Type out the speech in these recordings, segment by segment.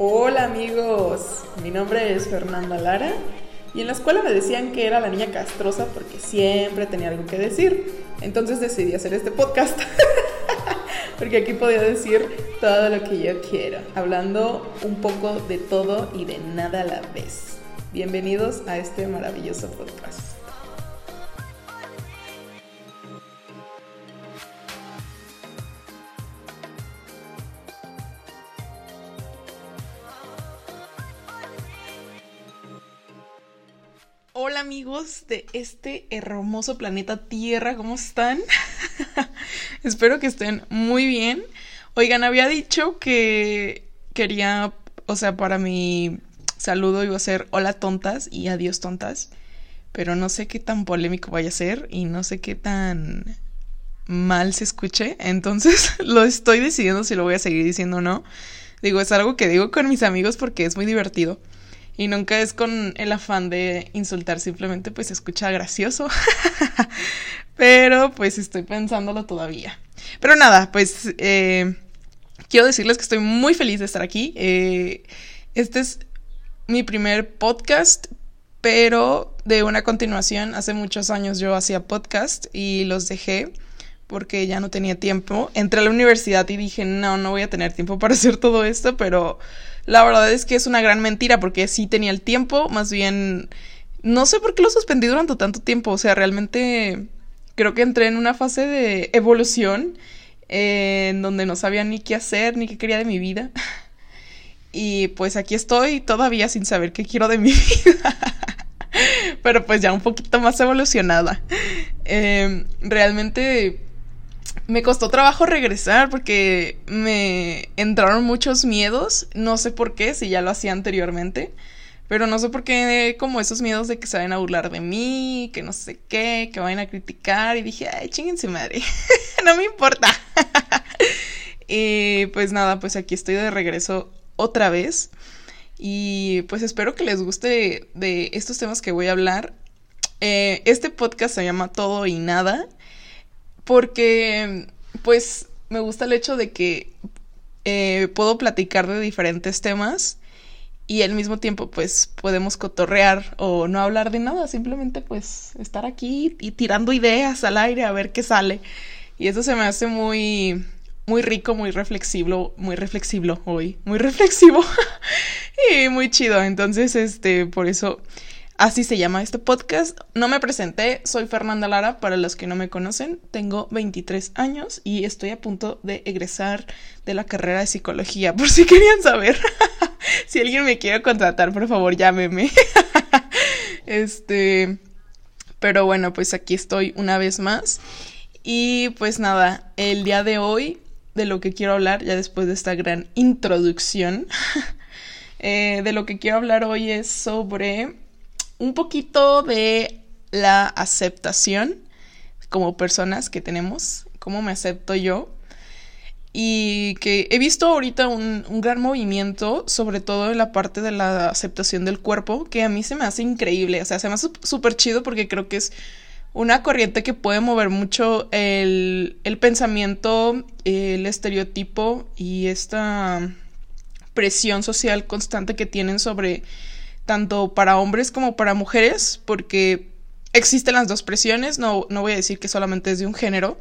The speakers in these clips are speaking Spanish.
Hola amigos, mi nombre es Fernanda Lara y en la escuela me decían que era la niña castrosa porque siempre tenía algo que decir. Entonces decidí hacer este podcast porque aquí podía decir todo lo que yo quiero, hablando un poco de todo y de nada a la vez. Bienvenidos a este maravilloso podcast. De este hermoso planeta Tierra, ¿cómo están? Espero que estén muy bien. Oigan, había dicho que quería, o sea, para mi saludo iba a ser hola tontas y adiós tontas, pero no sé qué tan polémico vaya a ser y no sé qué tan mal se escuche, entonces lo estoy decidiendo si lo voy a seguir diciendo o no. Digo, es algo que digo con mis amigos porque es muy divertido. Y nunca es con el afán de insultar, simplemente pues se escucha gracioso. Pero pues estoy pensándolo todavía. Pero nada, pues eh, quiero decirles que estoy muy feliz de estar aquí. Eh, este es mi primer podcast, pero de una continuación, hace muchos años yo hacía podcast y los dejé porque ya no tenía tiempo. Entré a la universidad y dije, no, no voy a tener tiempo para hacer todo esto, pero la verdad es que es una gran mentira porque sí tenía el tiempo, más bien no sé por qué lo suspendí durante tanto tiempo, o sea, realmente creo que entré en una fase de evolución eh, en donde no sabía ni qué hacer ni qué quería de mi vida. Y pues aquí estoy todavía sin saber qué quiero de mi vida. Pero pues ya un poquito más evolucionada. Em, realmente me costó trabajo regresar porque me entraron muchos miedos, no sé por qué, si ya lo hacía anteriormente, pero no sé por qué como esos miedos de que se vayan a burlar de mí, que no sé qué, que vayan a criticar y dije, ay, chingense madre, no me importa. y pues nada, pues aquí estoy de regreso otra vez y pues espero que les guste de estos temas que voy a hablar. Eh, este podcast se llama Todo y Nada porque pues me gusta el hecho de que eh, puedo platicar de diferentes temas y al mismo tiempo pues podemos cotorrear o no hablar de nada, simplemente pues estar aquí y tirando ideas al aire a ver qué sale. Y eso se me hace muy muy rico, muy reflexivo, muy reflexivo hoy, muy reflexivo y muy chido. Entonces, este, por eso Así se llama este podcast. No me presenté, soy Fernanda Lara, para los que no me conocen. Tengo 23 años y estoy a punto de egresar de la carrera de psicología, por si querían saber. si alguien me quiere contratar, por favor, llámeme. este, pero bueno, pues aquí estoy una vez más. Y pues nada, el día de hoy de lo que quiero hablar, ya después de esta gran introducción, eh, de lo que quiero hablar hoy es sobre un poquito de la aceptación como personas que tenemos, cómo me acepto yo. Y que he visto ahorita un, gran movimiento, sobre todo en la parte de la aceptación del cuerpo, que a mí se me hace increíble. O sea, se me hace súper chido porque creo que es una corriente que puede mover mucho el, el pensamiento, el estereotipo y esta presión social constante que tienen sobre tanto para hombres como para mujeres, porque existen las dos presiones, no, no voy a decir que solamente es de un género.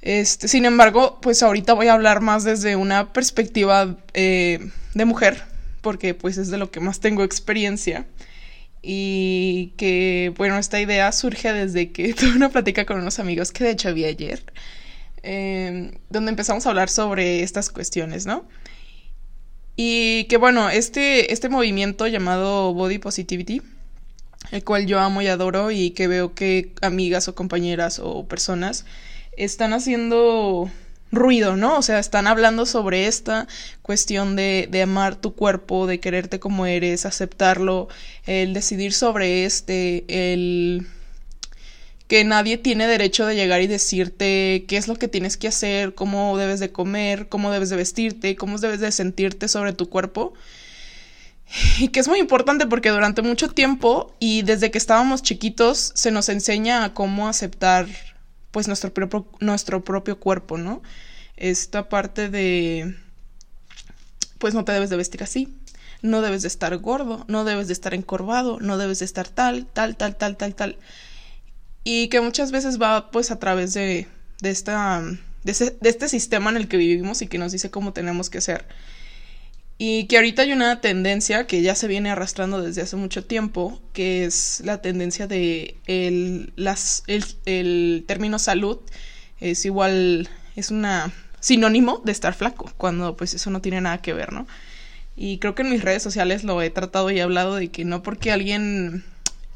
Este, sin embargo, pues ahorita voy a hablar más desde una perspectiva eh, de mujer, porque pues es de lo que más tengo experiencia. Y que, bueno, esta idea surge desde que tuve una plática con unos amigos que de hecho vi ayer, eh, donde empezamos a hablar sobre estas cuestiones, ¿no? Y que bueno, este, este movimiento llamado Body Positivity, el cual yo amo y adoro y que veo que amigas o compañeras o personas están haciendo ruido, ¿no? O sea, están hablando sobre esta cuestión de, de, amar tu cuerpo, de quererte como eres, aceptarlo, el decidir sobre este, el que nadie tiene derecho de llegar y decirte qué es lo que tienes que hacer, cómo debes de comer, cómo debes de vestirte, cómo debes de sentirte sobre tu cuerpo. Y que es muy importante porque durante mucho tiempo y desde que estábamos chiquitos se nos enseña a cómo aceptar pues nuestro propio, nuestro propio cuerpo, ¿no? Esta parte de pues no te debes de vestir así, no debes de estar gordo, no debes de estar encorvado, no debes de estar tal, tal, tal, tal, tal, tal. Y que muchas veces va pues a través de, de, esta, de, este sistema en el que vivimos y que nos dice cómo tenemos que ser. Y que ahorita hay una tendencia que ya se viene arrastrando desde hace mucho tiempo, que es la tendencia de el, las, el, el término salud es igual, es una sinónimo de estar flaco, cuando pues eso no tiene nada que ver, ¿no? Y creo que en mis redes sociales lo he tratado y he hablado de que no porque alguien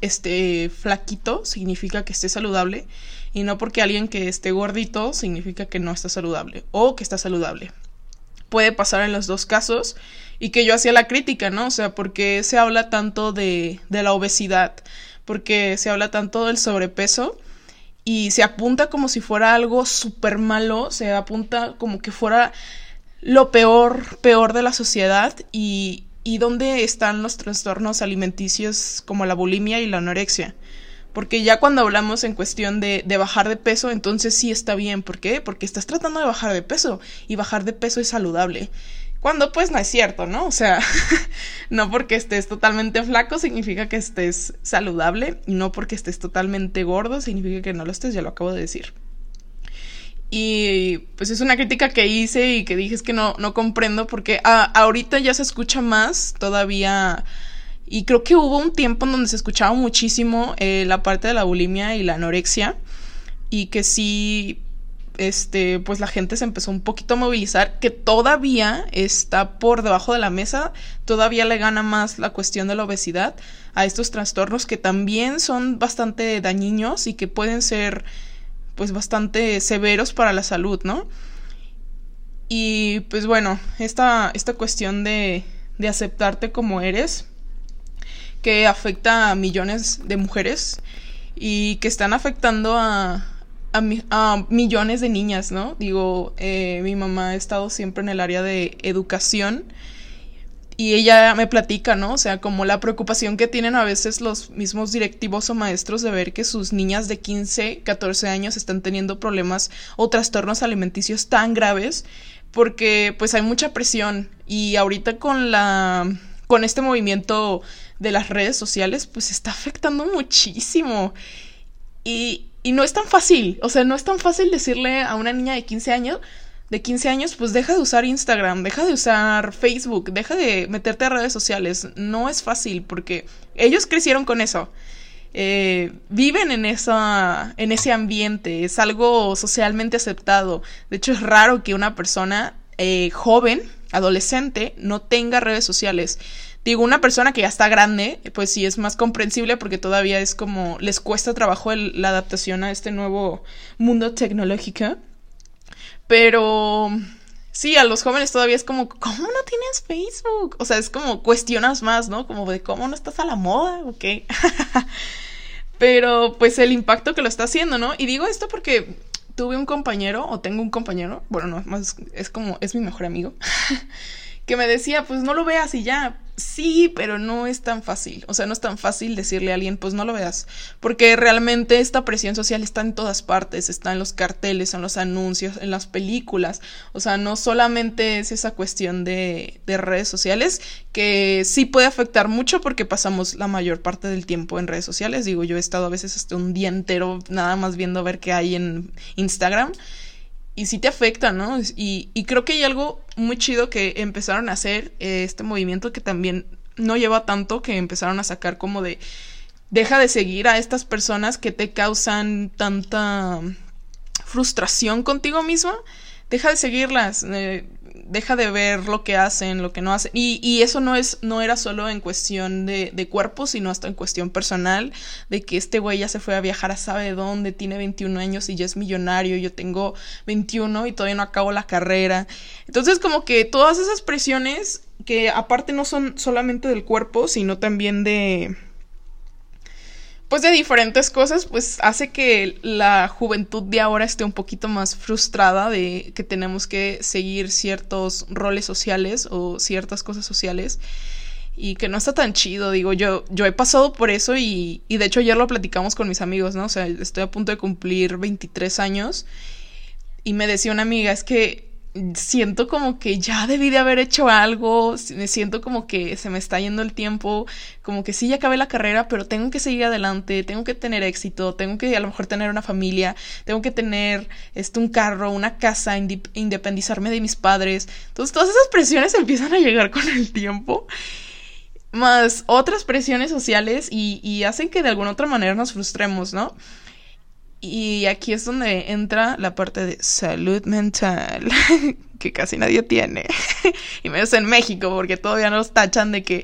esté flaquito significa que esté saludable y no porque alguien que esté gordito significa que no está saludable o que está saludable. Puede pasar en los dos casos y que yo hacía la crítica, ¿no? O sea, porque se habla tanto de, de la obesidad, porque se habla tanto del sobrepeso y se apunta como si fuera algo súper malo, se apunta como que fuera lo peor, peor de la sociedad y, y dónde están los trastornos alimenticios como la bulimia y la anorexia. Porque ya cuando hablamos en cuestión de, de, bajar de peso, entonces sí está bien. ¿Por qué? Porque estás tratando de bajar de peso y bajar de peso es saludable. Cuando pues no es cierto, ¿no? O sea, no porque estés totalmente flaco significa que estés saludable y no porque estés totalmente gordo significa que no lo estés, ya lo acabo de decir. Y pues es una crítica que hice y que dije es que no, no comprendo porque ah, ahorita ya se escucha más todavía. Y creo que hubo un tiempo en donde se escuchaba muchísimo eh, la parte de la bulimia y la anorexia. Y que sí, este, pues la gente se empezó un poquito a movilizar, que todavía está por debajo de la mesa, todavía le gana más la cuestión de la obesidad a estos trastornos que también son bastante dañinos y que pueden ser pues bastante severos para la salud, ¿no? Y pues bueno, esta, esta cuestión de, de aceptarte como eres, que afecta a millones de mujeres y que están afectando a, a, a millones de niñas, ¿no? Digo, eh, mi mamá ha estado siempre en el área de educación y ella me platica, ¿no? O sea, como la preocupación que tienen a veces los mismos directivos o maestros de ver que sus niñas de 15, 14 años están teniendo problemas o trastornos alimenticios tan graves porque pues hay mucha presión y ahorita con la con este movimiento de las redes sociales pues está afectando muchísimo y, y no es tan fácil, o sea, no es tan fácil decirle a una niña de 15 años de 15 años, pues deja de usar Instagram, deja de usar Facebook, deja de meterte a redes sociales. No es fácil porque ellos crecieron con eso. Eh, viven en, esa, en ese ambiente, es algo socialmente aceptado. De hecho, es raro que una persona eh, joven, adolescente, no tenga redes sociales. Digo, una persona que ya está grande, pues sí es más comprensible porque todavía es como les cuesta trabajo la adaptación a este nuevo mundo tecnológico. Pero sí, a los jóvenes todavía es como, ¿cómo no tienes Facebook? O sea, es como cuestionas más, ¿no? Como de cómo no estás a la moda, ok. Pero pues el impacto que lo está haciendo, ¿no? Y digo esto porque tuve un compañero, o tengo un compañero, bueno, no, más es como, es mi mejor amigo, que me decía, pues no lo veas y ya, Sí, pero no es tan fácil. O sea, no es tan fácil decirle a alguien, pues no lo veas. Porque realmente esta presión social está en todas partes. Está en los carteles, en los anuncios, en las películas. O sea, no solamente es esa cuestión de, de redes sociales, que sí puede afectar mucho porque pasamos la mayor parte del tiempo en redes sociales. Digo, yo he estado a veces hasta un día entero nada más viendo a ver qué hay en Instagram y sí te afecta, ¿no? Y, y, creo que hay algo muy chido que empezaron a hacer eh, este movimiento que también no lleva tanto, que empezaron a sacar como de deja de seguir a estas personas que te causan tanta frustración contigo misma, deja de seguirlas. Eh, deja de ver lo que hacen, lo que no hacen. Y, y eso no es, no era solo en cuestión de, de, cuerpo, sino hasta en cuestión personal, de que este güey ya se fue a viajar a sabe dónde, tiene 21 años y ya es millonario, yo tengo 21 y todavía no acabo la carrera. Entonces como que todas esas presiones que aparte no son solamente del cuerpo, sino también de pues de diferentes cosas, pues hace que la juventud de ahora esté un poquito más frustrada de que tenemos que seguir ciertos roles sociales o ciertas cosas sociales y que no está tan chido, digo, yo, yo he pasado por eso y, y de hecho ayer lo platicamos con mis amigos, ¿no? O sea, estoy a punto de cumplir 23 años y me decía una amiga, es que siento como que ya debí de haber hecho algo, me siento como que se me está yendo el tiempo, como que sí, ya acabé la carrera, pero tengo que seguir adelante, tengo que tener éxito, tengo que a lo mejor tener una familia, tengo que tener este, un carro, una casa, independizarme de mis padres. Entonces todas esas presiones empiezan a llegar con el tiempo más otras presiones sociales y, y, hacen que de alguna otra manera nos frustremos, ¿no? Y aquí es donde entra la parte de salud mental, que casi nadie tiene. y menos en México, porque todavía nos tachan de que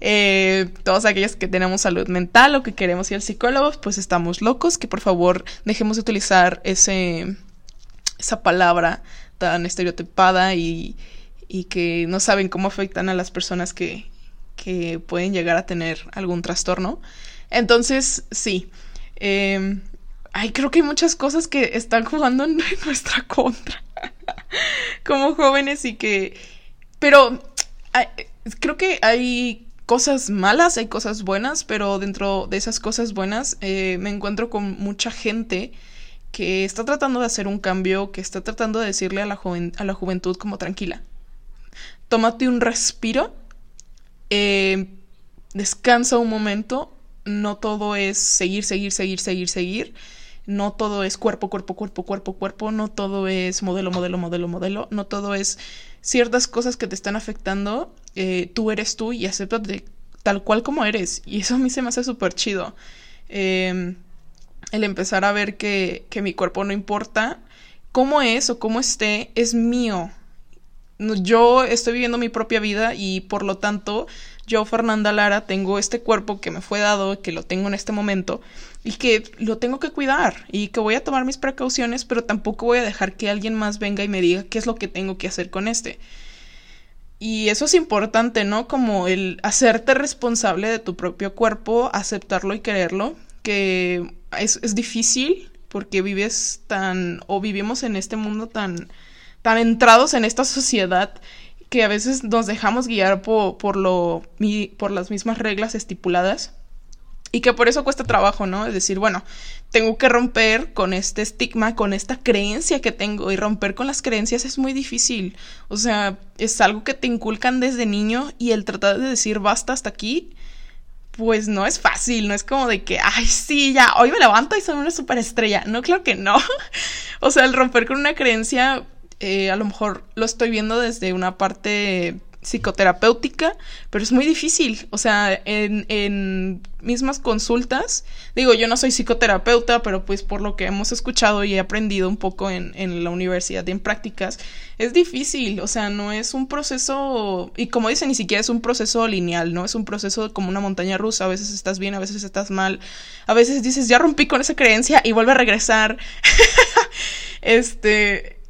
eh, todos aquellos que tenemos salud mental o que queremos ir al psicólogo, pues estamos locos, que por favor dejemos de utilizar ese, esa palabra tan estereotipada y, y que no saben cómo afectan a las personas que, que pueden llegar a tener algún trastorno. Entonces, sí. Eh, ay, creo que hay muchas cosas que están jugando en nuestra contra como jóvenes y que... Pero creo que hay cosas malas, hay cosas buenas, pero dentro de esas cosas buenas eh, me encuentro con mucha gente que está tratando de hacer un cambio, que está tratando de decirle a la, a la juventud como tranquila. Tómate un respiro, eh, descansa un momento, no todo es seguir, seguir, seguir, seguir, seguir no todo es cuerpo, cuerpo, cuerpo, cuerpo, cuerpo, no todo es modelo, modelo, modelo, modelo, no todo es ciertas cosas que te están afectando, eh, tú eres tú y de tal cual como eres. Y eso a mí se me hace súper chido. Em, el empezar a ver que, que mi cuerpo no importa cómo es o cómo esté, es mío. Yo estoy viviendo mi propia vida y por lo tanto yo, Fernanda Lara, tengo este cuerpo que me fue dado, que lo tengo en este momento y que lo tengo que cuidar y que voy a tomar mis precauciones, pero tampoco voy a dejar que alguien más venga y me diga qué es lo que tengo que hacer con este. Y eso es importante, ¿no? Como el hacerte responsable de tu propio cuerpo, aceptarlo y quererlo, que es, es difícil porque vives tan o vivimos en este mundo tan tan entrados en esta sociedad que a veces nos dejamos guiar por, por, lo, por las mismas reglas estipuladas y que por eso cuesta trabajo, ¿no? Es decir, bueno, tengo que romper con este estigma, con esta creencia que tengo y romper con las creencias es muy difícil. O sea, es algo que te inculcan desde niño y el tratar de decir basta hasta aquí, pues no es fácil, no es como de que, ay, sí, ya, hoy me levanto y soy una superestrella. No, claro que no. o sea, el romper con una creencia eh, a lo mejor lo estoy viendo desde una parte psicoterapéutica, pero es muy difícil. O sea, en, en, mismas consultas, digo, yo no soy psicoterapeuta, pero pues por lo que hemos escuchado y he aprendido un poco en, en la universidad y en prácticas, es difícil. O sea, no es un proceso, y como dicen, ni siquiera es un proceso lineal, ¿no? Es un proceso como una montaña rusa. A veces estás bien, a veces estás mal. A veces dices, ya rompí con esa creencia y vuelve a regresar. este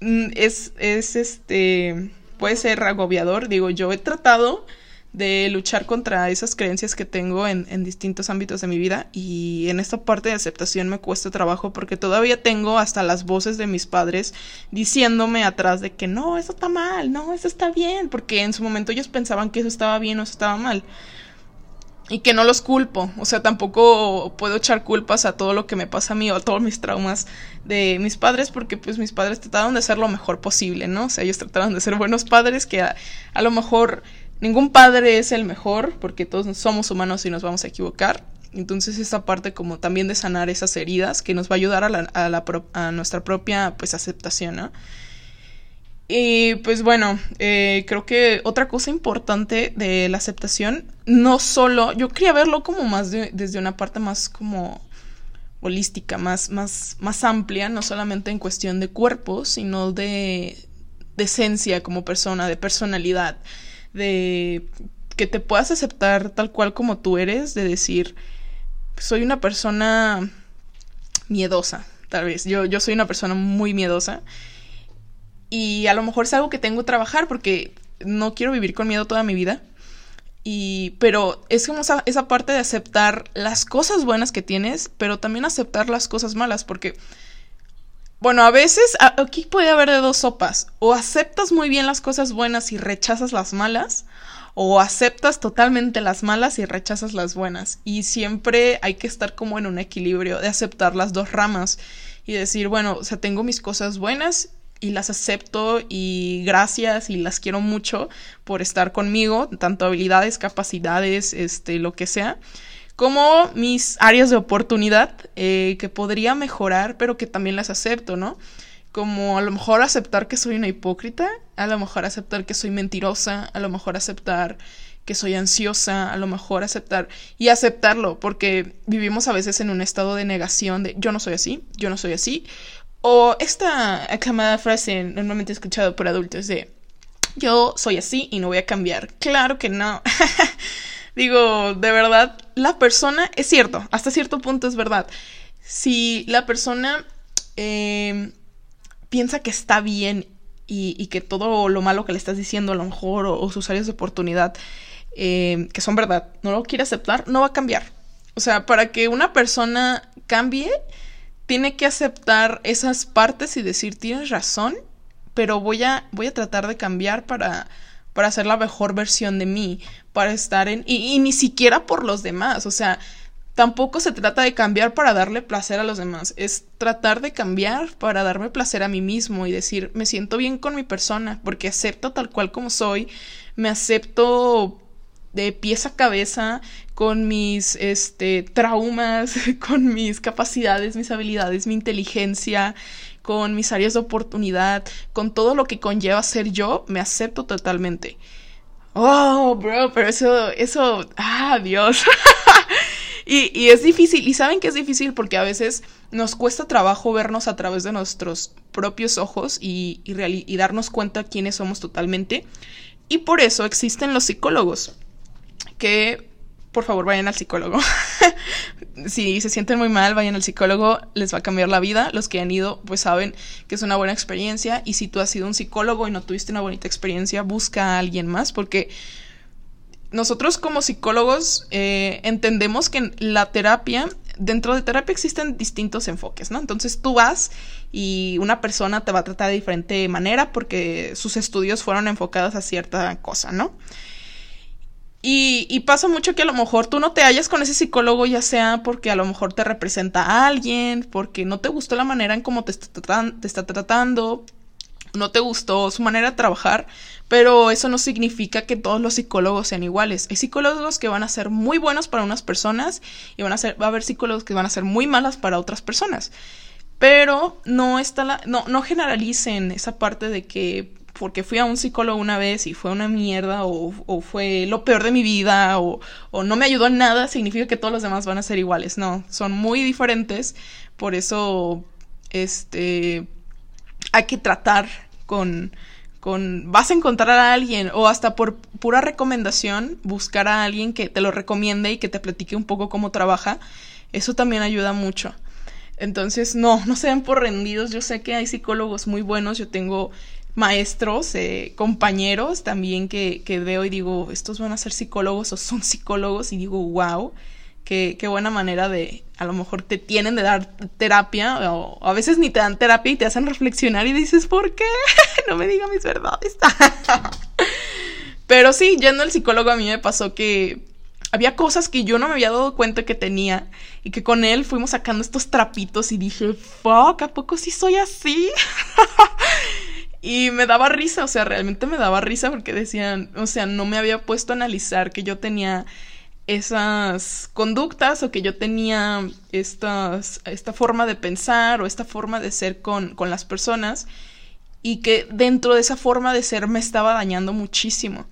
es, es este, puede ser agobiador. Digo, yo he tratado de luchar contra esas creencias que tengo en, en, distintos ámbitos de mi vida y en esta parte de aceptación me cuesta trabajo porque todavía tengo hasta las voces de mis padres diciéndome atrás de que no, eso está mal, no, eso está bien, porque en su momento ellos pensaban que eso estaba bien o eso estaba mal y que no los culpo, o sea, tampoco puedo echar culpas a todo lo que me pasa a mí o a todos mis traumas de mis padres, porque pues mis padres trataron de ser lo mejor posible, ¿no? O sea, ellos trataron de ser buenos padres, que a, lo mejor ningún padre es el mejor, porque todos somos humanos y nos vamos a equivocar. Entonces esta parte como también de sanar esas heridas que nos va a ayudar a, la, a, la, a nuestra propia pues aceptación, ¿no? Y pues bueno, eh, creo que otra cosa importante de la aceptación, no solo, yo quería verlo como más desde una parte más como holística, más, más, más amplia, no solamente en cuestión de cuerpo, sino de, de esencia como persona, de personalidad, de que te puedas aceptar tal cual como tú eres, de decir, soy una persona miedosa, tal vez, yo, yo soy una persona muy miedosa y a lo mejor es algo que tengo que trabajar porque no quiero vivir con miedo toda mi vida. Y, pero es como esa, parte de aceptar las cosas buenas que tienes, pero también aceptar las cosas malas, porque, bueno, a veces aquí puede haber de dos sopas, o aceptas muy bien las cosas buenas y rechazas las malas, o aceptas totalmente las malas y rechazas las buenas. Y siempre hay que estar como en un equilibrio de aceptar las dos ramas y decir, bueno, o sea, tengo mis cosas buenas y las acepto y gracias y las quiero mucho por estar conmigo, tanto habilidades, capacidades, este, lo que sea, como mis áreas de oportunidad eh, que podría mejorar, pero que también las acepto, ¿no? Como a lo mejor aceptar que soy una hipócrita, a lo mejor aceptar que soy mentirosa, a lo mejor aceptar que soy ansiosa, a lo mejor aceptar y aceptarlo, porque vivimos a veces en un estado de negación de yo no soy así, yo no soy así, o esta aclamada frase normalmente escuchado por adultos de yo soy así y no voy a cambiar. Claro que no. Digo, de verdad, la persona, es cierto, hasta cierto punto es verdad. Si la persona em, piensa que está bien y, que todo lo malo que le estás diciendo a lo mejor o, sus áreas de oportunidad, em, que son verdad, no lo quiere aceptar, no va a cambiar. O sea, para que una persona cambie, tiene que aceptar esas partes y decir, tienes razón, pero voy a, voy a tratar de cambiar para, para ser la mejor versión de mí, para estar en... Y, y, ni siquiera por los demás, o sea, tampoco se trata de cambiar para darle placer a los demás, es tratar de cambiar para darme placer a mí mismo y decir, me siento bien con mi persona, porque acepto tal cual como soy, me acepto de pies a cabeza con mis este, traumas, con mis capacidades, mis habilidades, mi inteligencia, con mis áreas de oportunidad, con todo lo que conlleva ser yo, me acepto totalmente. Oh, bro, pero eso, eso, ah, Dios. y, y es difícil, y saben que es difícil porque a veces nos cuesta trabajo vernos a través de nuestros propios ojos y, y, y darnos cuenta quiénes somos totalmente. Y por eso existen los psicólogos que por favor vayan al psicólogo. si se sienten muy mal, vayan al psicólogo, les va a cambiar la vida. Los que han ido, pues saben que es una buena experiencia. Y si tú has sido un psicólogo y no tuviste una bonita experiencia, busca a alguien más, porque nosotros como psicólogos eh, entendemos que la terapia, dentro de terapia existen distintos enfoques, ¿no? Entonces tú vas y una persona te va a tratar de diferente manera porque sus estudios fueron enfocados a cierta cosa, ¿no? Y, pasa mucho que a lo mejor tú no te hallas con ese psicólogo, ya sea porque a lo mejor te representa a alguien, porque no te gustó la manera en cómo te está, tratando, no te gustó su manera de trabajar, pero eso no significa que todos los psicólogos sean iguales. Hay psicólogos que van a ser muy buenos para unas personas y van a ser, va a haber psicólogos que van a ser muy malas para otras personas. Pero no está la, no, no generalicen esa parte de que porque fui a un psicólogo una vez y fue una mierda o, fue lo peor de mi vida o, no me ayudó en nada, significa que todos los demás van a ser iguales. No, son muy diferentes. Por eso, este, hay que tratar con, con, vas a encontrar a alguien o hasta por pura recomendación, buscar a alguien que te lo recomiende y que te platique un poco cómo trabaja. Eso también ayuda mucho. Entonces, no, no sean por rendidos. Yo sé que hay psicólogos muy buenos. Yo tengo maestros, eh, compañeros también que, que, veo y digo, estos van a ser psicólogos o son psicólogos y digo, wow, qué, qué buena manera de, a lo mejor te tienen de dar terapia o a veces ni te dan terapia y te hacen reflexionar y dices, ¿por qué? no me digan mis verdades. Pero sí, yendo al psicólogo a mí me pasó que había cosas que yo no me había dado cuenta que tenía y que con él fuimos sacando estos trapitos y dije, fuck, ¿a poco sí soy así? Y me daba risa, o sea, realmente me daba risa porque decían, o sea, no me había puesto a analizar que yo tenía esas conductas o que yo tenía esta forma de pensar o esta forma de ser con, con las personas y que dentro de esa forma de ser me estaba dañando muchísimo.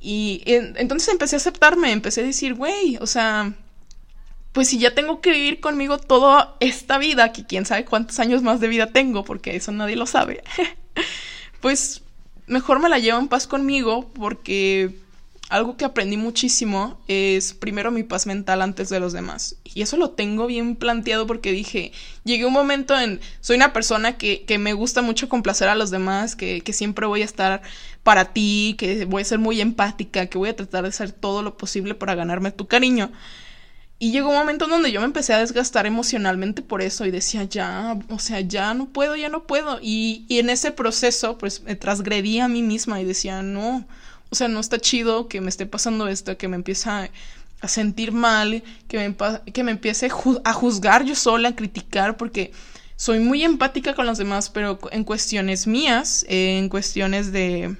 Y entonces empecé a aceptarme, empecé a decir, güey, o sea, pues si ya tengo que vivir conmigo toda esta vida, que quién sabe cuántos años más de vida tengo, porque eso nadie lo sabe. pues mejor me la llevo en paz conmigo porque algo que aprendí muchísimo es primero mi paz mental antes de los demás. Y eso lo tengo bien planteado porque dije, llegué un momento en, soy una persona que, que me gusta mucho complacer a los demás, que, que, siempre voy a estar para ti, que voy a ser muy empática, que voy a tratar de hacer todo lo posible para ganarme tu cariño. Y llegó un momento en donde yo me empecé a desgastar emocionalmente por eso y decía, ya, o sea, ya no puedo, ya no puedo. Y, y en ese proceso, pues me transgredí a mí misma y decía, no, o sea, no está chido que me esté pasando esto, que me empiece a, sentir mal, que me, que me empiece a juzgar yo sola, a criticar, porque soy muy empática con los demás, pero en cuestiones mías, en cuestiones de...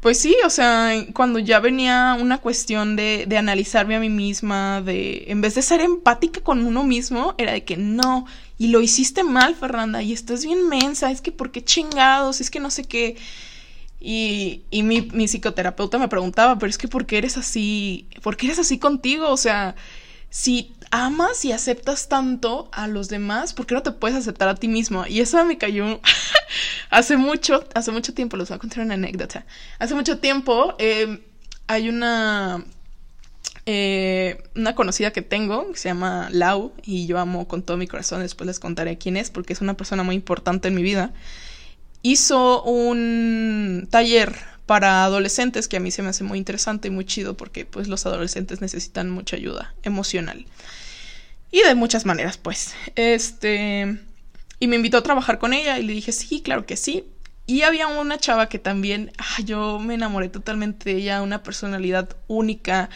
Pues sí, o sea, cuando ya venía una cuestión de, de analizarme a mí misma, de en vez de ser empática con uno mismo, era de que no, y lo hiciste mal, Fernanda, y estás bien mensa, es que por qué chingados, es que no sé qué. Y, y mi, mi, psicoterapeuta me preguntaba, pero es que ¿por qué eres así? ¿Por qué eres así contigo? O sea, si amas y aceptas tanto a los demás, ¿por qué no te puedes aceptar a ti mismo? Y eso me cayó hace mucho, hace mucho tiempo, les voy a contar una anécdota. Hace mucho tiempo eh, hay una, eh, una conocida que tengo, que se llama Lau, y yo amo con todo mi corazón, después les contaré quién es, porque es una persona muy importante en mi vida. Hizo un taller para adolescentes, que a mí se me hace muy interesante y muy chido porque pues los adolescentes necesitan mucha ayuda emocional. Y de muchas maneras, pues. Este... Y me invitó a trabajar con ella y le dije, sí, claro que sí. Y había una chava que también, ah, yo me enamoré totalmente de ella, una personalidad única,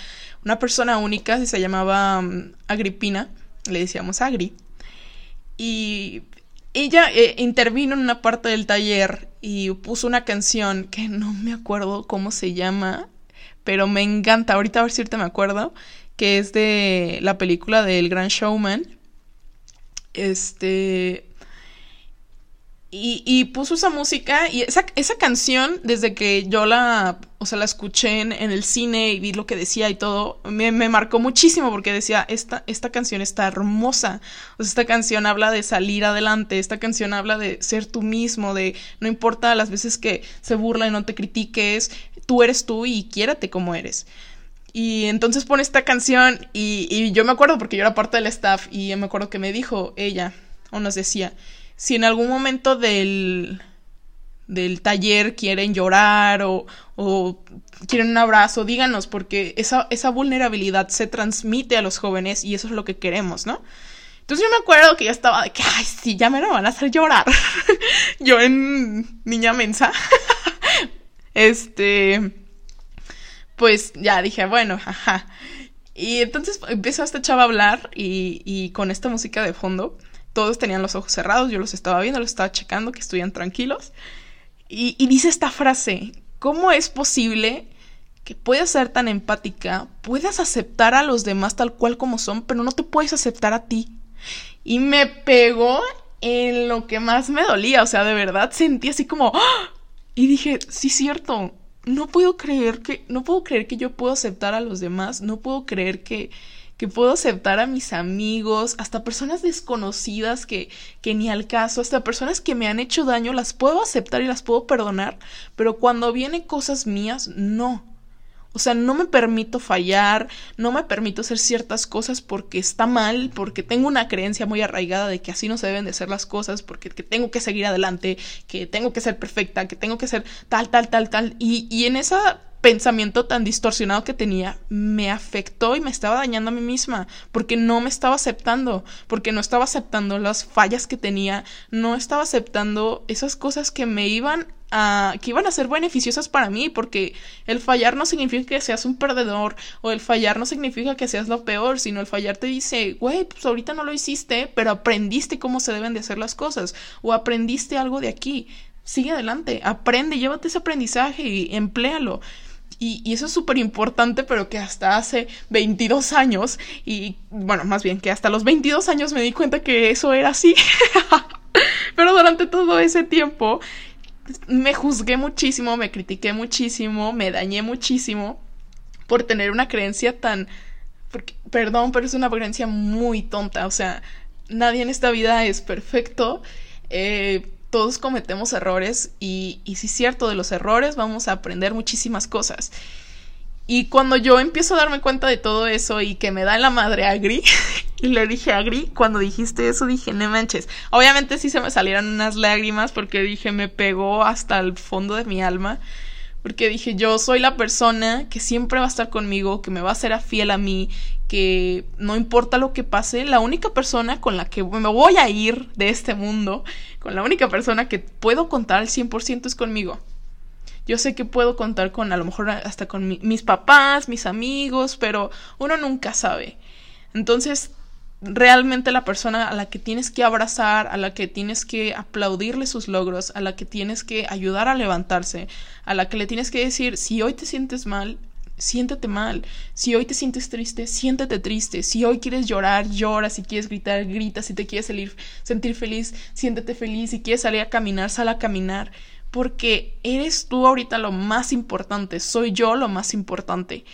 una persona única, se llamaba um, Agripina, le decíamos Agri. Y ella eh, intervino en una parte del taller y puso una canción que no me acuerdo cómo se llama, pero me encanta. Ahorita a ver si ahorita me acuerdo, que es de la película del Gran Showman. Este, y, puso esa música y esa, esa, canción, desde que yo la, o sea, la escuché en, el cine y vi lo que decía y todo, me, me, marcó muchísimo porque decía, esta, esta canción está hermosa. O sea, esta canción habla de salir adelante, esta canción habla de ser tú mismo, de no importa las veces que se burla y no te critiques, tú eres tú y quiérate como eres. Y entonces pone esta canción y, y yo me acuerdo porque yo era parte del staff y me acuerdo que me dijo ella, o nos decía, si en algún momento del, del taller quieren llorar o, o, quieren un abrazo, díganos, porque esa, esa vulnerabilidad se transmite a los jóvenes y eso es lo que queremos, ¿no? Entonces yo me acuerdo que ya estaba de que, ay, sí, ya me lo van a hacer llorar. yo en niña mensa. este, pues ya dije, bueno, ajá. Y entonces empezó esta chava a hablar y, y con esta música de fondo todos tenían los ojos cerrados, yo los estaba viendo, los estaba checando, que estuvieran tranquilos. Y, dice esta frase, ¿cómo es posible que puedas ser tan empática, puedas aceptar a los demás tal cual como son, pero no te puedes aceptar a ti? Y me pegó en lo que más me dolía, o sea, de verdad sentí así como... ¡ah! Y dije, sí, cierto, no puedo creer que, no puedo creer que yo puedo aceptar a los demás, no puedo creer que, que puedo aceptar a mis amigos, hasta personas desconocidas que, que ni al caso, hasta personas que me han hecho daño, las puedo aceptar y las puedo perdonar, pero cuando vienen cosas mías, no. O sea, no me permito fallar, no me permito hacer ciertas cosas porque está mal, porque tengo una creencia muy arraigada de que así no se deben de hacer las cosas, porque que tengo que seguir adelante, que tengo que ser perfecta, que tengo que ser tal, tal, tal, tal. Y, y en esa pensamiento tan distorsionado que tenía me afectó y me estaba dañando a mí misma porque no me estaba aceptando, porque no estaba aceptando las fallas que tenía, no estaba aceptando esas cosas que me iban a que iban a ser beneficiosas para mí, porque el fallar no significa que seas un perdedor o el fallar no significa que seas lo peor, sino el fallar te dice, güey, pues ahorita no lo hiciste, pero aprendiste cómo se deben de hacer las cosas o aprendiste algo de aquí. Sigue adelante, aprende, llévate ese aprendizaje y empléalo. Y, eso es súper importante, pero que hasta hace 22 años, y bueno, más bien que hasta los 22 años me di cuenta que eso era así. pero durante todo ese tiempo me juzgué muchísimo, me critiqué muchísimo, me dañé muchísimo por tener una creencia tan... perdón, pero es una creencia muy tonta. O sea, nadie en esta vida es perfecto. Eh, todos cometemos errores y, y si es cierto, de los errores vamos a aprender muchísimas cosas. Y cuando yo empiezo a darme cuenta de todo eso y que me da la madre Agri, y le dije Agri, cuando dijiste eso dije, no manches. Obviamente sí se me salieron unas lágrimas porque dije, me pegó hasta el fondo de mi alma. Porque dije, yo soy la persona que siempre va a estar conmigo, que me va a ser fiel a mí, que no importa lo que pase, la única persona con la que me voy a ir de este mundo, con la única persona que puedo contar al 100% es conmigo. Yo sé que puedo contar con a lo mejor hasta con mis papás, mis amigos, pero uno nunca sabe. Entonces, realmente la persona a la que tienes que abrazar, a la que tienes que aplaudirle sus logros, a la que tienes que ayudar a levantarse, a la que le tienes que decir, si hoy te sientes mal, siéntete mal. Si hoy te sientes triste, siéntete triste. Si hoy quieres llorar, llora. Si quieres gritar, grita. Si te quieres salir, sentir feliz, siéntete feliz. Si quieres salir a caminar, sal a caminar. Porque eres tú ahorita lo más importante. Soy yo lo más importante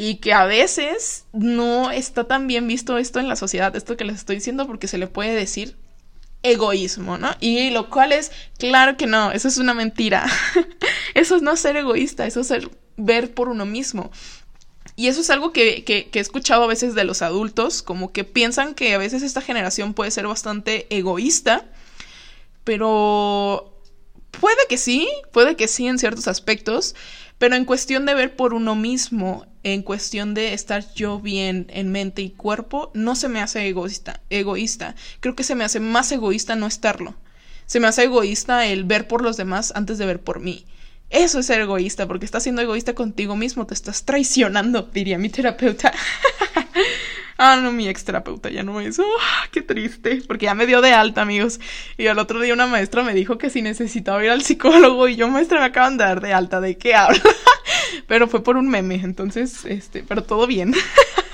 y que a veces no está tan bien visto esto en la sociedad, esto que les estoy diciendo, porque se le puede decir egoísmo, ¿no? Y lo cual es, claro que no, eso es una mentira. eso es no ser egoísta, eso es ser, ver por uno mismo. Y eso es algo que, que, que, he escuchado a veces de los adultos, como que piensan que a veces esta generación puede ser bastante egoísta, pero puede que sí, puede que sí en ciertos aspectos, pero en cuestión de ver por uno mismo, en cuestión de estar yo bien en mente y cuerpo, no se me hace egoísta, egoísta. Creo que se me hace más egoísta no estarlo. Se me hace egoísta el ver por los demás antes de ver por mí. Eso es ser egoísta, porque estás siendo egoísta contigo mismo, te estás traicionando, diría mi terapeuta. ah, no, mi ex terapeuta ya no es. Oh, qué triste, porque ya me dio de alta, amigos. Y al otro día una maestra me dijo que si necesitaba ir al psicólogo y yo, maestra, me acaban de dar de alta, ¿de qué habla? pero fue por un meme, entonces, este, pero todo bien.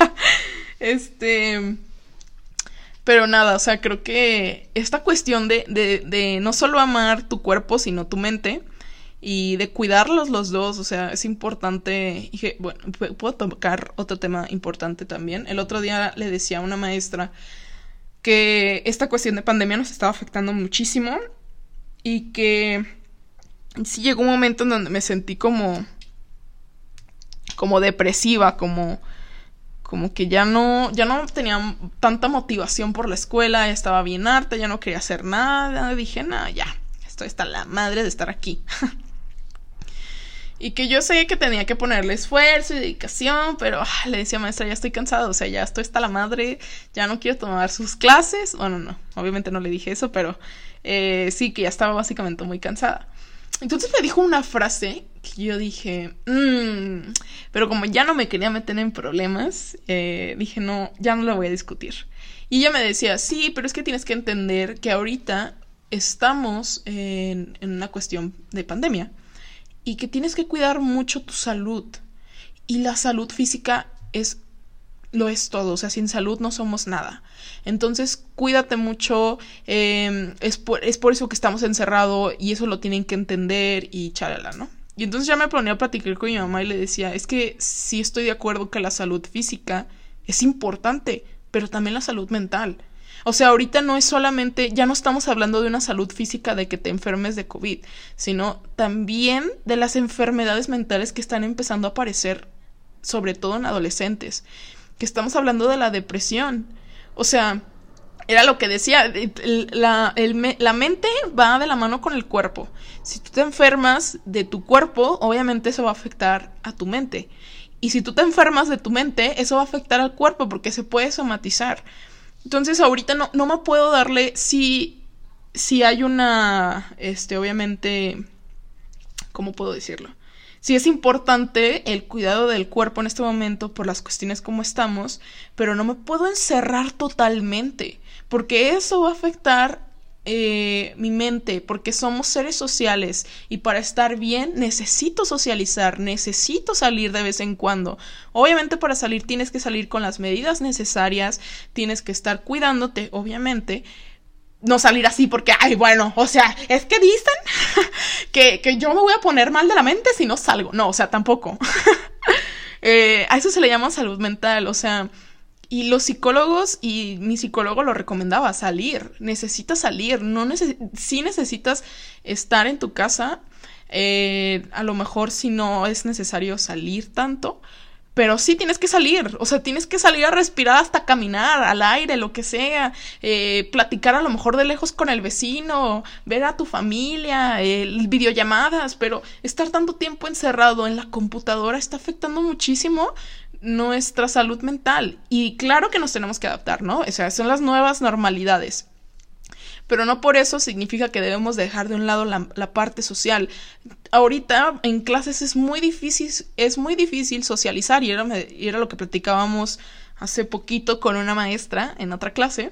este... Pero nada, o sea, creo que esta cuestión de, de, de no solo amar tu cuerpo, sino tu mente, y de cuidarlos los dos, o sea, es importante. Y bueno, puedo tocar otro tema importante también. El otro día le decía a una maestra que esta cuestión de pandemia nos estaba afectando muchísimo y que sí llegó un momento en donde me sentí como como depresiva, como como que ya no ya no tenía tanta motivación por la escuela, ya estaba bien harta, ya no quería hacer nada, dije, "No, ya, estoy hasta la madre de estar aquí." Y que yo sé que tenía que ponerle esfuerzo y dedicación, pero ah, le decía maestra, ya estoy cansado, o sea, ya estoy hasta la madre, ya no quiero tomar sus clases. Bueno, no, obviamente no le dije eso, pero eh, sí que ya estaba básicamente muy cansada. Entonces me dijo una frase que yo dije, mmm, pero como ya no me quería meter en problemas, eh, dije, no, ya no la voy a discutir. Y ella me decía, sí, pero es que tienes que entender que ahorita estamos en, en una cuestión de pandemia y que tienes que cuidar mucho tu salud. Y la salud física es lo es todo, o sea, sin salud no somos nada. Entonces, cuídate mucho, em, es, por, es por eso que estamos encerrados y eso lo tienen que entender y charala, ¿no? Y entonces ya me ponía a platicar con mi mamá y le decía, es que sí estoy de acuerdo que la salud física es importante, pero también la salud mental. O sea, ahorita no es solamente, ya no estamos hablando de una salud física de que te enfermes de COVID, sino también de las enfermedades mentales que están empezando a aparecer, sobre todo en adolescentes, que estamos hablando de la depresión. O sea, era lo que decía, la, la, mente va de la mano con el cuerpo. Si tú te enfermas de tu cuerpo, obviamente eso va a afectar a tu mente. Y si tú te enfermas de tu mente, eso va a afectar al cuerpo porque se puede somatizar. Entonces ahorita no, no me puedo darle si, si hay una, este, obviamente, ¿cómo puedo decirlo? Si es importante el cuidado del cuerpo en este momento por las cuestiones como estamos, pero no me puedo encerrar totalmente, porque eso va a afectar eh, mi mente, porque somos seres sociales y para estar bien necesito socializar, necesito salir de vez en cuando. Obviamente para salir tienes que salir con las medidas necesarias, tienes que estar cuidándote, obviamente. No salir así porque, ay, bueno, o sea, es que dicen que, que yo me voy a poner mal de la mente si no salgo. No, o sea, tampoco. eh, a eso se le llama salud mental, o sea, y los psicólogos y mi psicólogo lo recomendaba, salir, necesitas salir, no neces sí necesitas estar en tu casa, eh, a lo mejor si no es necesario salir tanto, pero sí tienes que salir, o sea, tienes que salir a respirar hasta caminar, al aire, lo que sea, eh, platicar a lo mejor de lejos con el vecino, ver a tu familia, videollamadas, pero estar tanto tiempo encerrado en la computadora está afectando muchísimo nuestra salud mental. Y claro que nos tenemos que adaptar, ¿no? O sea, son las nuevas normalidades. Pero no por eso significa que debemos dejar de un lado la, parte social. Ahorita en clases es muy difícil, es muy difícil socializar y era, y era lo que platicábamos hace poquito con una maestra en otra clase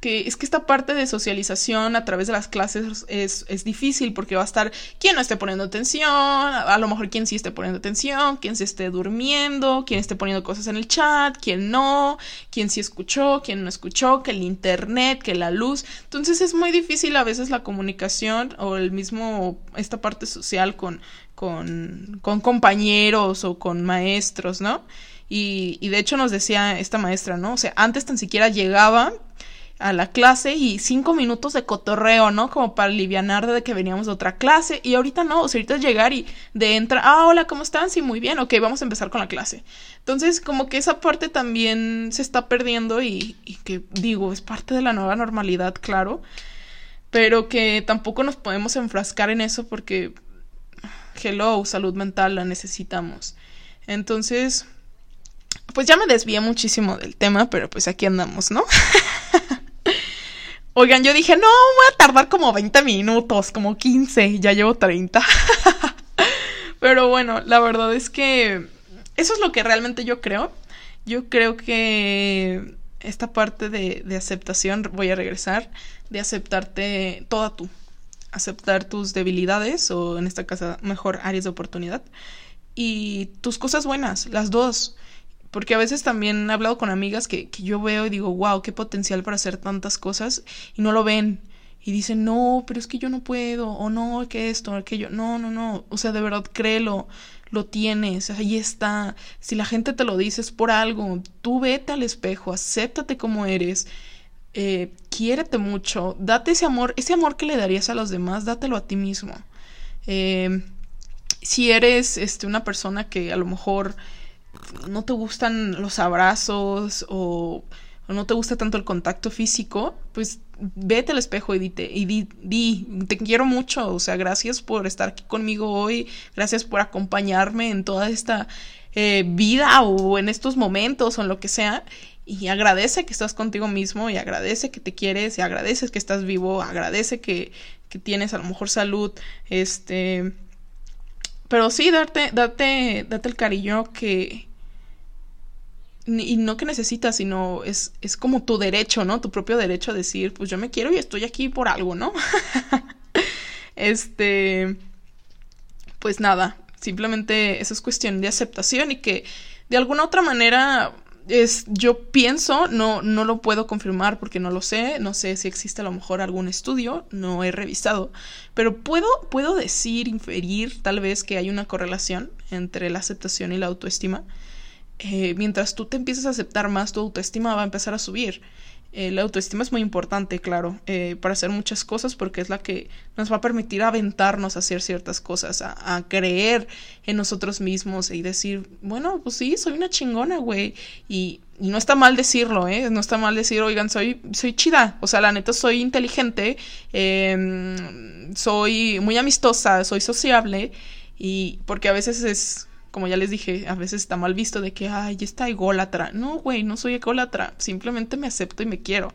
que es que esta parte de socialización a través de las clases es, es, difícil porque va a estar quien no esté poniendo atención, a lo mejor quien sí esté poniendo atención, quien se esté durmiendo, quien esté poniendo cosas en el chat, quien no, quien sí escuchó, quien no escuchó, que el internet, que la luz. Entonces es muy difícil a veces la comunicación o el mismo, esta parte social con, con, con compañeros o con maestros, ¿no? Y, y de hecho nos decía esta maestra, ¿no? O sea, antes tan siquiera llegaba a la clase y cinco minutos de cotorreo, ¿no? Como para alivianar de que veníamos de otra clase. Y ahorita no, o sea, ahorita es llegar y de entrar, ah, hola, ¿cómo están? Sí, muy bien, ok, vamos a empezar con la clase. Entonces, como que esa parte también se está perdiendo y, y que digo, es parte de la nueva normalidad, claro. Pero que tampoco nos podemos enfrascar en eso porque, hello, salud mental la necesitamos. Entonces, pues ya me desvié muchísimo del tema, pero pues aquí andamos, ¿no? Oigan, yo dije, no, voy a tardar como 20 minutos, como 15, ya llevo 30. Pero bueno, la verdad es que eso es lo que realmente yo creo. Yo creo que esta parte de, aceptación, voy a regresar, de aceptarte toda tú. Aceptar tus debilidades, o en esta casa, mejor áreas de oportunidad. Y tus cosas buenas, las dos. Porque a veces también he hablado con amigas que, que, yo veo y digo, wow, qué potencial para hacer tantas cosas y no lo ven. Y dicen, no, pero es que yo no puedo, o no, que esto, aquello. No, no, no. O sea, de verdad, créelo, lo tienes, ahí está. Si la gente te lo dice es por algo. Tú vete al espejo, acéptate como eres. Eh, quiérete mucho, date ese amor, ese amor que le darías a los demás, dátelo a ti mismo. Eh, si eres este, una persona que a lo mejor no te gustan los abrazos o, no te gusta tanto el contacto físico, pues vete al espejo y, dite, y di, di, te quiero mucho, o sea, gracias por estar aquí conmigo hoy, gracias por acompañarme en toda esta eh, vida o en estos momentos o en lo que sea. Y agradece que estás contigo mismo y agradece que te quieres y agradeces que estás vivo, agradece que, que tienes a lo mejor salud, este... Pero sí, darte, date, date el cariño que, y no que necesitas, sino es, es como tu derecho, ¿no? Tu propio derecho a decir, pues yo me quiero y estoy aquí por algo, ¿no? este, pues nada, simplemente eso es cuestión de aceptación y que de alguna otra manera es, yo pienso, no, no lo puedo confirmar porque no lo sé, no sé si existe a lo mejor algún estudio, no he revisado, pero puedo, puedo decir, inferir tal vez que hay una correlación entre la aceptación y la autoestima eh, mientras tú te empiezas a aceptar más, tu autoestima va a empezar a subir. Eh, la autoestima es muy importante, claro, eh, para hacer muchas cosas porque es la que nos va a permitir aventarnos a hacer ciertas cosas, a, creer en nosotros mismos y decir, bueno, pues sí, soy una chingona, güey. Y, y, no está mal decirlo, ¿eh? No está mal decir, oigan, soy, soy chida. O sea, la neta, soy inteligente, eh, soy muy amistosa, soy sociable. Y porque a veces es como ya les dije, a veces está mal visto de que, ay, está ególatra. No, güey, no soy ególatra, simplemente me acepto y me quiero.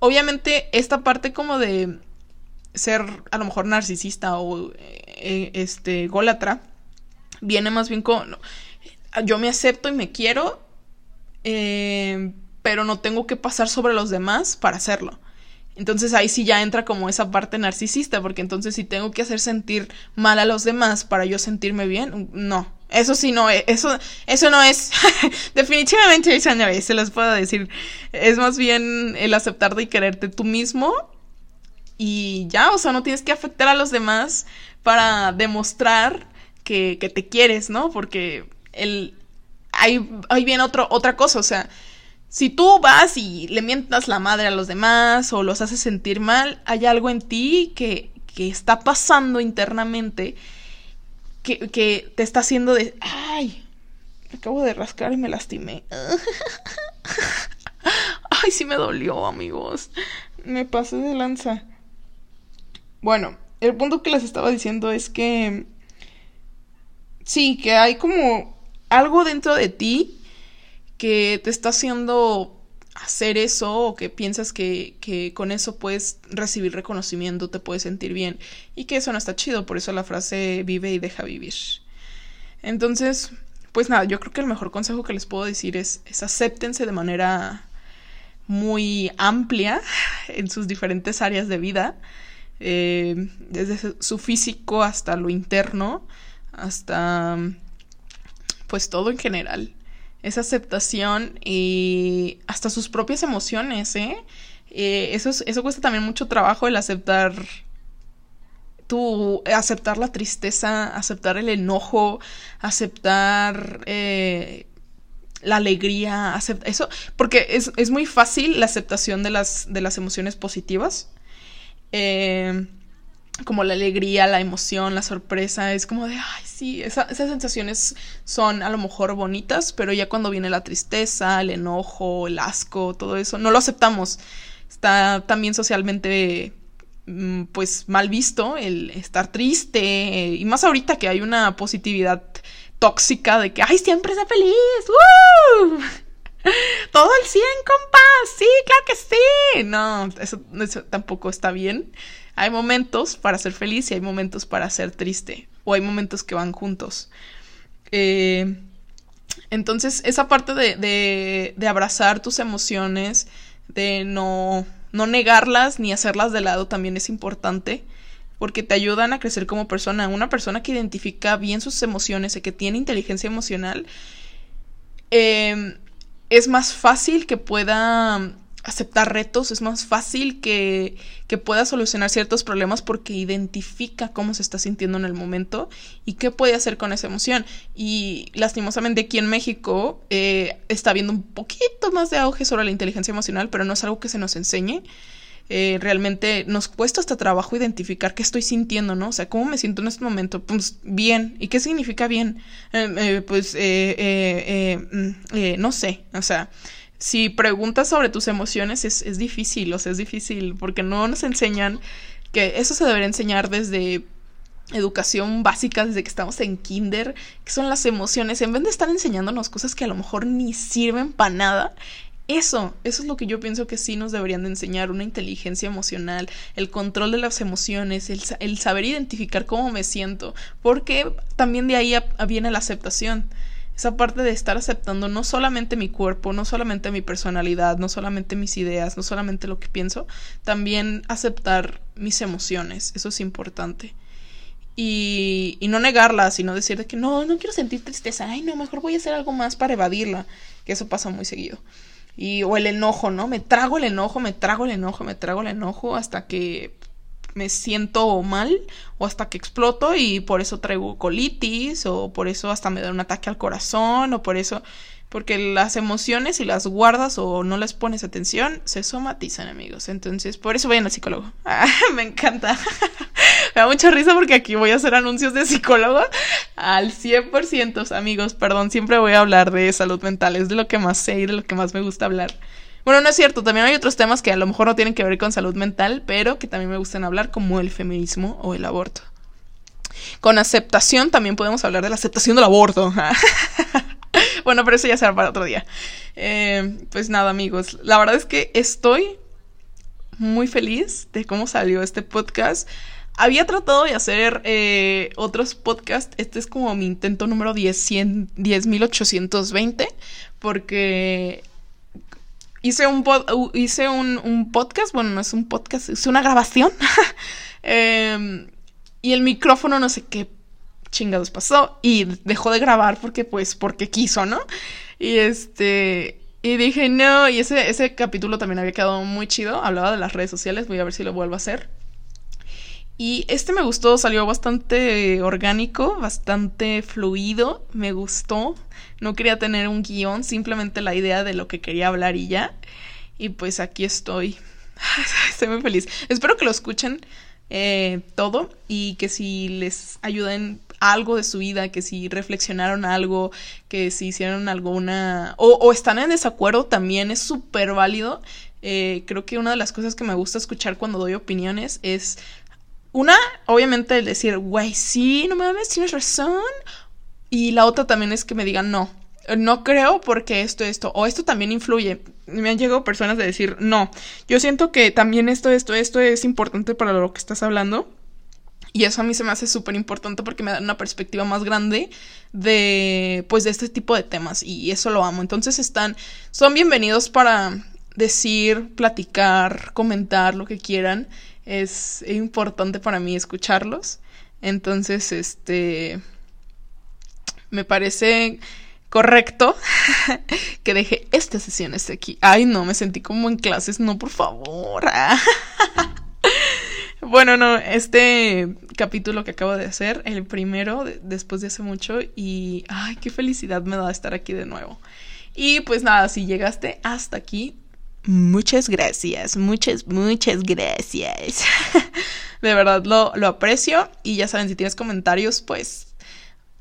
Obviamente, esta parte como de ser a lo mejor narcisista o eh, este ególatra viene más bien con yo me acepto y me quiero, eh, pero no tengo que pasar sobre los demás para hacerlo. Entonces ahí sí ya entra como esa parte narcisista, porque entonces si tengo que hacer sentir mal a los demás para yo sentirme bien, no, eso sí no es, eso, eso no es, definitivamente se los puedo decir, es más bien el aceptarte y quererte tú mismo y ya, o sea, no tienes que afectar a los demás para demostrar que, que te quieres, ¿no? Porque el, ahí, ahí viene otro, otra cosa, o sea, si tú vas y le mientas la madre a los demás o los haces sentir mal, hay algo en ti que, que está pasando internamente que, te está haciendo de... ¡Ay! Me acabo de rascar y me lastimé. ¡Ay, sí me dolió, amigos! Me pasé de lanza. Bueno, el punto que les estaba diciendo es que... Sí, que hay como algo dentro de ti que te está haciendo hacer eso o que piensas que, con eso puedes recibir reconocimiento, te puedes sentir bien y que eso no está chido, por eso la frase vive y deja vivir. Entonces, pues nada, yo creo que el mejor consejo que les puedo decir es, es acéptense de manera muy amplia en sus diferentes áreas de vida, eh, desde su físico hasta lo interno, hasta pues todo en general. Esa aceptación y hasta sus propias emociones, ¿eh? eh eso, eso cuesta también mucho trabajo el aceptar tu aceptar la tristeza, aceptar el enojo, aceptar eh, la alegría, eso, porque es, es, muy fácil la aceptación de las, de las emociones positivas. Eh, como la alegría, la emoción, la sorpresa, es como de, ay, sí, esas sensaciones son a lo mejor bonitas, pero ya cuando viene la tristeza, el enojo, el asco, todo eso, no lo aceptamos. Está también socialmente mm, pues mal visto el estar triste y más ahorita que hay una positividad tóxica de que, ay, siempre sea feliz, Todo el 100, compás, sí, claro que sí. No, eso, tampoco está bien. Hay momentos para ser feliz y hay momentos para ser triste. O hay momentos que van juntos. Eh, entonces, esa parte de, de, abrazar tus emociones, de no, no negarlas ni hacerlas de lado también es importante porque te ayudan a crecer como persona. Una persona que identifica bien sus emociones y que tiene inteligencia emocional, em, es más fácil que pueda aceptar retos, es más fácil que, que, pueda solucionar ciertos problemas porque identifica cómo se está sintiendo en el momento y qué puede hacer con esa emoción. Y lastimosamente aquí en México eh, está habiendo un poquito más de auge sobre la inteligencia emocional, pero no es algo que se nos enseñe. Eh, realmente nos cuesta hasta trabajo identificar qué estoy sintiendo, ¿no? O sea, ¿cómo me siento en este momento? Pues bien. ¿Y qué significa bien? Eh, eh, pues, mm, no sé. O sea, si preguntas sobre tus emociones es, es difícil, o sea, es difícil porque no nos enseñan que eso se debería enseñar desde educación básica desde que estamos en kinder, que son las emociones, en vez de estar enseñándonos cosas que a lo mejor ni sirven para nada, eso, eso es lo que yo pienso que sí nos deberían de enseñar, una inteligencia emocional, el control de las emociones, el, saber identificar cómo me siento, porque también de ahí viene la aceptación. Esa parte de estar aceptando no solamente mi cuerpo, no solamente mi personalidad, no solamente mis ideas, no solamente lo que pienso, también aceptar mis emociones, eso es importante. Y, y no negarlas, sino decir de que no, no quiero sentir tristeza, ay no, mejor voy a hacer algo más para evadirla, que eso pasa muy seguido. Y, o el enojo, ¿no? Me trago el enojo, me trago el enojo, me trago el enojo hasta que me siento mal o hasta que exploto y por eso traigo colitis o por eso hasta me da un ataque al corazón o por eso porque las emociones si las guardas o no les pones atención se somatizan amigos. Entonces por eso vayan al psicólogo. Me encanta. Me da mucha risa porque aquí voy a hacer anuncios de psicólogo al 100% amigos. Perdón siempre voy a hablar de salud mental. Es de lo que más sé y de lo que más me gusta hablar bueno, no es cierto, también hay otros temas que a lo mejor no tienen que ver con salud mental, pero que también me gustan hablar, como el feminismo o el aborto. Con aceptación también podemos hablar de la aceptación del aborto. bueno, pero eso ya será para otro día. Eh, pues nada, amigos. La verdad es que estoy muy feliz de cómo salió este podcast. Había tratado de hacer eh, otros podcasts. Este es como mi intento número 10.820. porque hice un, hice un, podcast. Bueno, no es un podcast, es una grabación. Em, y el micrófono no sé qué chingados pasó y dejó de grabar porque pues porque quiso, ¿no? Y este y dije, "No", y ese ese capítulo también había quedado muy chido, hablaba de las redes sociales, voy a ver si lo vuelvo a hacer. Y este me gustó, salió bastante orgánico, bastante fluido, me gustó. No quería tener un guion, simplemente la idea de lo que quería hablar y ya. Y pues aquí estoy. Estoy muy feliz. Espero que lo escuchen eh, todo y que si les ayuden algo de su vida, que si reflexionaron algo, que si hicieron alguna... o, o están en desacuerdo, también es súper válido. Eh, creo que una de las cosas que me gusta escuchar cuando doy opiniones es... Una, obviamente, el decir, güey, sí, no me mames, tienes razón. Y la otra también es que me digan, no, no creo porque esto, esto, o esto también influye. Me han llegado personas de decir, no, yo siento que también esto, esto, esto es importante para lo que estás hablando Y eso a mí se me hace súper importante porque me da una perspectiva más grande de, pues, de este tipo de temas. Y eso lo amo. Entonces están, son bienvenidos para decir, platicar, comentar lo que quieran. Es importante para mí escucharlos. Entonces, este, me parece correcto que deje esta sesión este aquí. Ay, no, me sentí como en clases. No, por favor. Bueno, no, este capítulo que acabo de hacer, el primero después de hace mucho y ay, qué felicidad me da estar aquí de nuevo. Y pues nada, si llegaste hasta aquí, muchas gracias, muchas, muchas gracias. de verdad lo, lo, aprecio y ya saben, si tienes comentarios, pues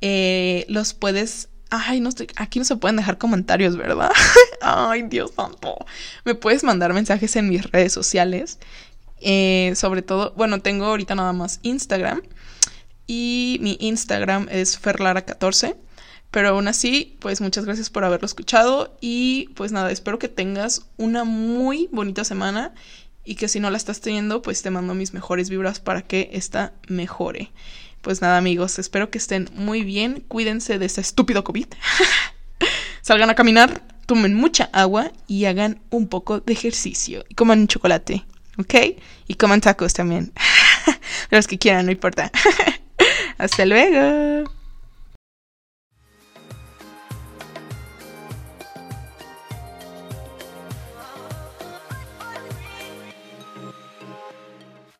eh, los puedes... Ay, no. Aquí no se pueden dejar comentarios, ¿verdad? Ay, Dios santo. Me puedes mandar mensajes en mis redes sociales eh, sobre todo, bueno, tengo ahorita nada más Instagram. Y mi Instagram es ferlara14. Pero aún así, pues muchas gracias por haberlo escuchado. Y pues nada, espero que tengas una muy bonita semana. Y que si no la estás teniendo, pues te mando mis mejores vibras para que esta mejore. Pues nada, amigos, espero que estén muy bien. Cuídense de ese estúpido COVID. Salgan a caminar, tomen mucha agua y hagan un poco de ejercicio. Y coman chocolate. ¿ok? Y coman tacos también. Los que quieran, no importa. Hasta luego.